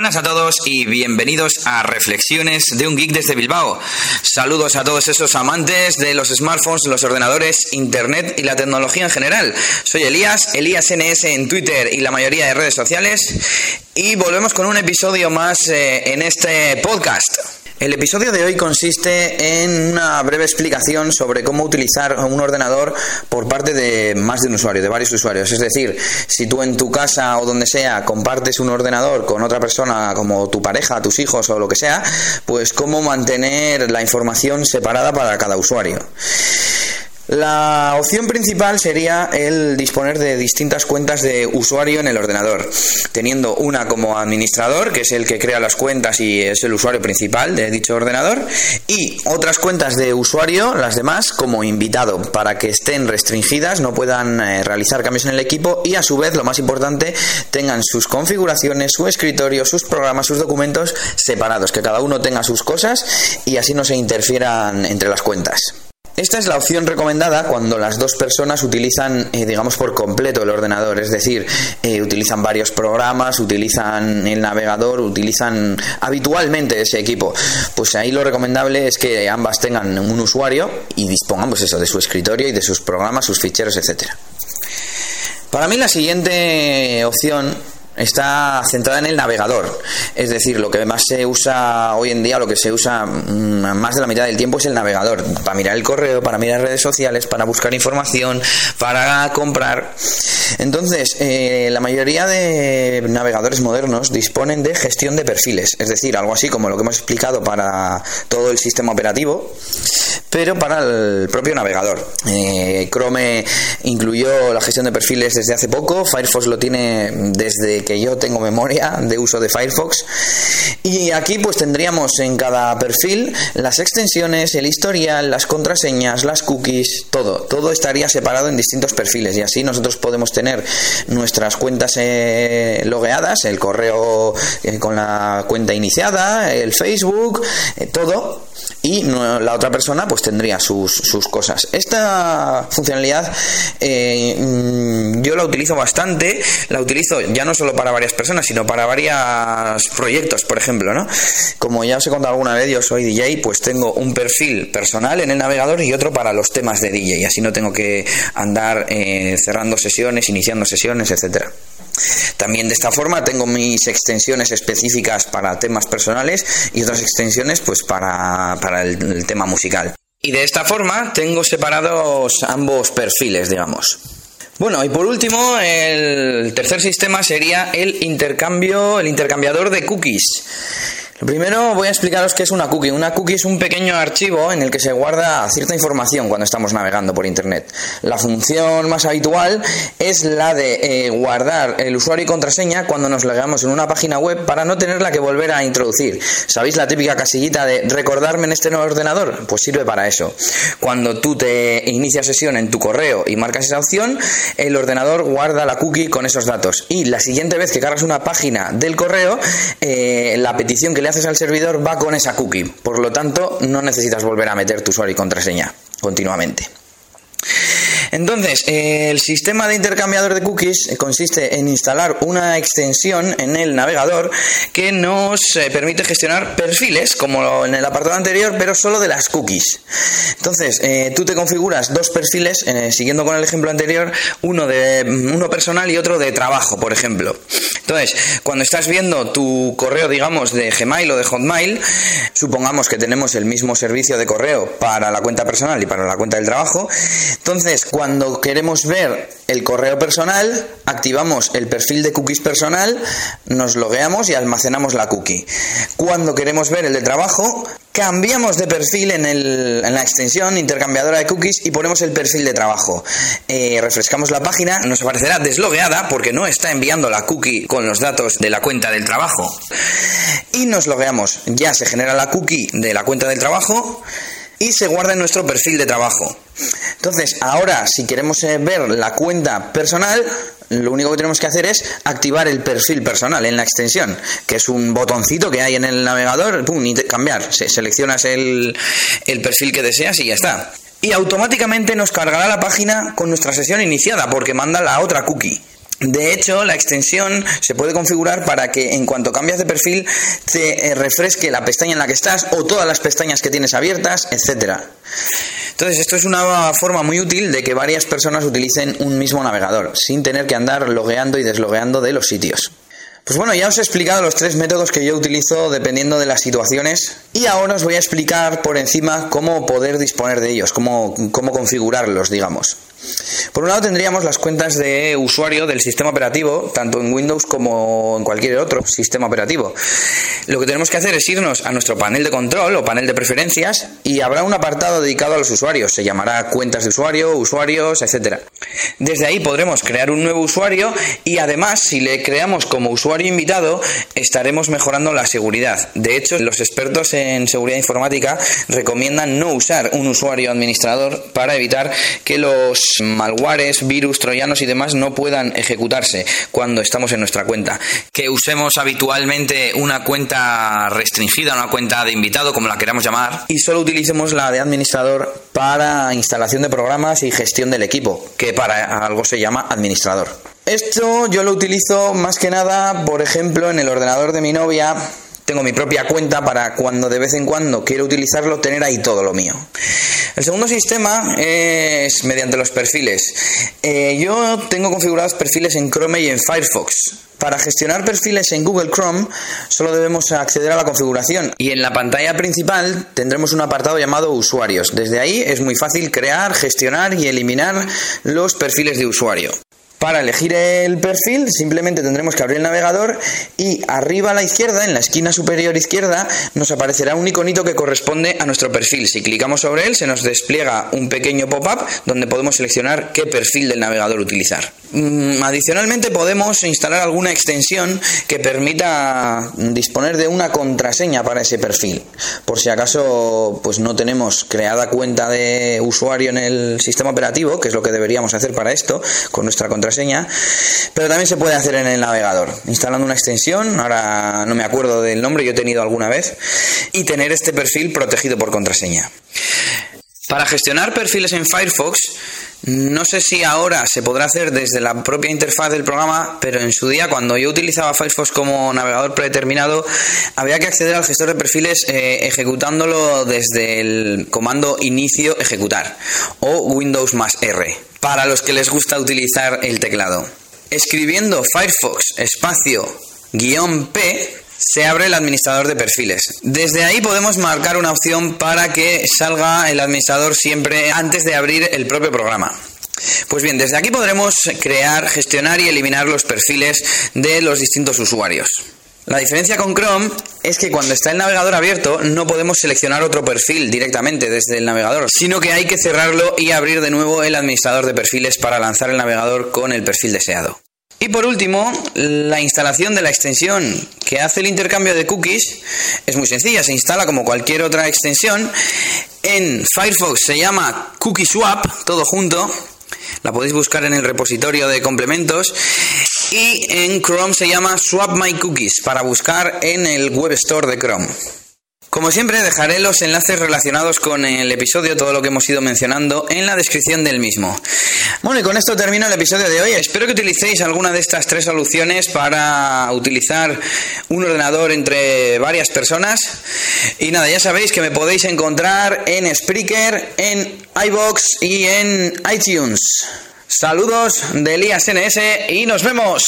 Buenas a todos y bienvenidos a Reflexiones de un Geek desde Bilbao. Saludos a todos esos amantes de los smartphones, los ordenadores, internet y la tecnología en general. Soy Elías, Elías NS en Twitter y la mayoría de redes sociales y volvemos con un episodio más eh, en este podcast. El episodio de hoy consiste en una breve explicación sobre cómo utilizar un ordenador por parte de más de un usuario, de varios usuarios. Es decir, si tú en tu casa o donde sea compartes un ordenador con otra persona como tu pareja, tus hijos o lo que sea, pues cómo mantener la información separada para cada usuario. La opción principal sería el disponer de distintas cuentas de usuario en el ordenador, teniendo una como administrador, que es el que crea las cuentas y es el usuario principal de dicho ordenador, y otras cuentas de usuario, las demás, como invitado, para que estén restringidas, no puedan eh, realizar cambios en el equipo y a su vez, lo más importante, tengan sus configuraciones, su escritorio, sus programas, sus documentos separados, que cada uno tenga sus cosas y así no se interfieran entre las cuentas. Esta es la opción recomendada cuando las dos personas utilizan, eh, digamos, por completo el ordenador, es decir, eh, utilizan varios programas, utilizan el navegador, utilizan habitualmente ese equipo. Pues ahí lo recomendable es que ambas tengan un usuario y dispongamos pues eso de su escritorio y de sus programas, sus ficheros, etcétera. Para mí la siguiente opción está centrada en el navegador. Es decir, lo que más se usa hoy en día, lo que se usa mm, más de la mitad del tiempo es el navegador. Para mirar el correo, para mirar redes sociales, para buscar información, para comprar. Entonces, eh, la mayoría de navegadores modernos disponen de gestión de perfiles. Es decir, algo así como lo que hemos explicado para todo el sistema operativo pero para el propio navegador. Eh, Chrome incluyó la gestión de perfiles desde hace poco, Firefox lo tiene desde que yo tengo memoria de uso de Firefox. Y aquí pues tendríamos en cada perfil las extensiones, el historial, las contraseñas, las cookies, todo. Todo estaría separado en distintos perfiles y así nosotros podemos tener nuestras cuentas eh, logueadas, el correo eh, con la cuenta iniciada, el Facebook, todo y la otra persona pues tendría sus, sus cosas. Esta funcionalidad eh, mm, yo la utilizo bastante, la utilizo ya no solo para varias personas, sino para varios proyectos, por ejemplo, ¿no? Como ya os he contado alguna vez, yo soy DJ, pues tengo un perfil personal en el navegador y otro para los temas de DJ, así no tengo que andar eh, cerrando sesiones, iniciando sesiones, etcétera. También de esta forma tengo mis extensiones específicas para temas personales y otras extensiones pues para, el, tema musical. Y de esta forma tengo separados ambos perfiles, digamos. Bueno, y por último, el tercer sistema sería el intercambio, el intercambiador de cookies. Lo primero voy a explicaros qué es una cookie. Una cookie es un pequeño archivo en el que se guarda cierta información cuando estamos navegando por Internet. La función más habitual es la de eh, guardar el usuario y contraseña cuando nos logueamos en una página web para no tenerla que volver a introducir. ¿Sabéis la típica casillita de recordarme en este nuevo ordenador? Pues sirve para eso. Cuando tú te inicias sesión en tu correo y marcas esa opción, el ordenador guarda la cookie con esos datos. Y la siguiente vez que cargas una página del correo, eh, la petición que le haces al servidor va con esa cookie. Por lo tanto, no necesitas volver a meter tu usuario y contraseña continuamente. Entonces, el sistema de intercambiador de cookies consiste en instalar una extensión en el navegador que nos eh, permite gestionar perfiles, como en el apartado anterior, pero solo de las cookies. Entonces, eh, tú te configuras dos perfiles, eh, siguiendo con el ejemplo anterior, uno, de, uno personal y otro de trabajo, por ejemplo. Entonces, cuando estás viendo tu correo, digamos, de Gmail o de Hotmail, supongamos que tenemos el mismo servicio de correo para la cuenta personal y para la cuenta del trabajo, entonces, cuando queremos ver el correo personal, activamos el perfil de cookies personal, nos logueamos y almacenamos la cookie. Cuando queremos ver el de trabajo, cambiamos de perfil en, la extensión intercambiadora de cookies y ponemos el perfil de trabajo. Eh, refrescamos la página, nos aparecerá deslogueada porque no está enviando la cookie con los datos de la cuenta del trabajo. Y nos logueamos. Ya se genera la cookie de la cuenta del trabajo y se guarda en nuestro perfil de trabajo. Entonces, ahora, si queremos eh, ver la cuenta personal, lo único que tenemos que hacer es activar el perfil personal en la extensión, que es un botoncito que hay en el navegador, pum, y cambiar. seleccionas el, el perfil que deseas y ya está. Y automáticamente nos cargará la página con nuestra sesión iniciada, porque manda la otra cookie. De hecho, la extensión se puede configurar para que en cuanto cambias de perfil te eh, refresque la pestaña en la que estás o todas las pestañas que tienes abiertas, etcétera. Entonces, esto es una forma muy útil de que varias personas utilicen un mismo navegador, sin tener que andar logueando y deslogueando de los sitios. Pues bueno, ya os he explicado los tres métodos que yo utilizo dependiendo de las situaciones y ahora os voy a explicar por encima cómo poder disponer de ellos, cómo, cómo configurarlos, digamos. Por un lado tendríamos las cuentas de usuario del sistema operativo, tanto en Windows como en cualquier otro sistema operativo. Lo que tenemos que hacer es irnos a nuestro panel de control o panel de preferencias y habrá un apartado dedicado a los usuarios. Se llamará cuentas de usuario, usuarios, etc. Desde ahí podremos crear un nuevo usuario y además si le creamos como usuario invitado estaremos mejorando la seguridad. De hecho, los expertos en seguridad informática recomiendan no usar un usuario administrador para evitar que los malwares, virus, troyanos y demás no puedan ejecutarse cuando estamos en nuestra cuenta. Que usemos habitualmente una cuenta restringida, una cuenta de invitado, como la queramos llamar, y solo utilicemos la de administrador para instalación de programas y gestión del equipo, que para algo se llama administrador. Esto yo lo utilizo más que nada, por ejemplo, en el ordenador de mi novia tengo mi propia cuenta para cuando de vez en cuando quiero utilizarlo tener ahí todo lo mío. El segundo sistema es mediante los perfiles. Eh, yo tengo configurados perfiles en Chrome y en Firefox. Para gestionar perfiles en Google Chrome solo debemos acceder a la configuración y en la pantalla principal tendremos un apartado llamado usuarios. Desde ahí es muy fácil crear, gestionar y eliminar los perfiles de usuario. Para elegir el perfil simplemente tendremos que abrir el navegador y arriba a la izquierda, en la esquina superior izquierda, nos aparecerá un iconito que corresponde a nuestro perfil. Si clicamos sobre él se nos despliega un pequeño pop-up donde podemos seleccionar qué perfil del navegador utilizar. Mm, adicionalmente podemos instalar alguna extensión que permita disponer de una contraseña para ese perfil. Por si acaso pues no tenemos creada cuenta de usuario en el sistema operativo, que es lo que deberíamos hacer para esto, con nuestra contraseña pero también se puede hacer en el navegador, instalando una extensión, ahora no me acuerdo del nombre, yo he tenido alguna vez, y tener este perfil protegido por contraseña. Para gestionar perfiles en Firefox, no sé si ahora se podrá hacer desde la propia interfaz del programa, pero en su día, cuando yo utilizaba Firefox como navegador predeterminado, había que acceder al gestor de perfiles eh, ejecutándolo desde el comando inicio ejecutar o Windows más R para los que les gusta utilizar el teclado. Escribiendo Firefox espacio guion P se abre el administrador de perfiles. Desde ahí podemos marcar una opción para que salga el administrador siempre antes de abrir el propio programa. Pues bien, desde aquí podremos crear, gestionar y eliminar los perfiles de los distintos usuarios. La diferencia con Chrome es que cuando está el navegador abierto no podemos seleccionar otro perfil directamente desde el navegador, sino que hay que cerrarlo y abrir de nuevo el administrador de perfiles para lanzar el navegador con el perfil deseado. Y por último, la instalación de la extensión que hace el intercambio de cookies es muy sencilla, se instala como cualquier otra extensión. En Firefox se llama Cookie Swap, todo junto. La podéis buscar en el repositorio de complementos y en Chrome se llama Swap My Cookies para buscar en el Web Store de Chrome. Como siempre, dejaré los enlaces relacionados con el episodio, todo lo que hemos ido mencionando, en la descripción del mismo. Bueno, y con esto termino el episodio de hoy. Espero que utilicéis alguna de estas tres soluciones para utilizar un ordenador entre varias personas. Y nada, ya sabéis que me podéis encontrar en Spreaker, en iBox y en iTunes. Saludos de Elías NS y nos vemos.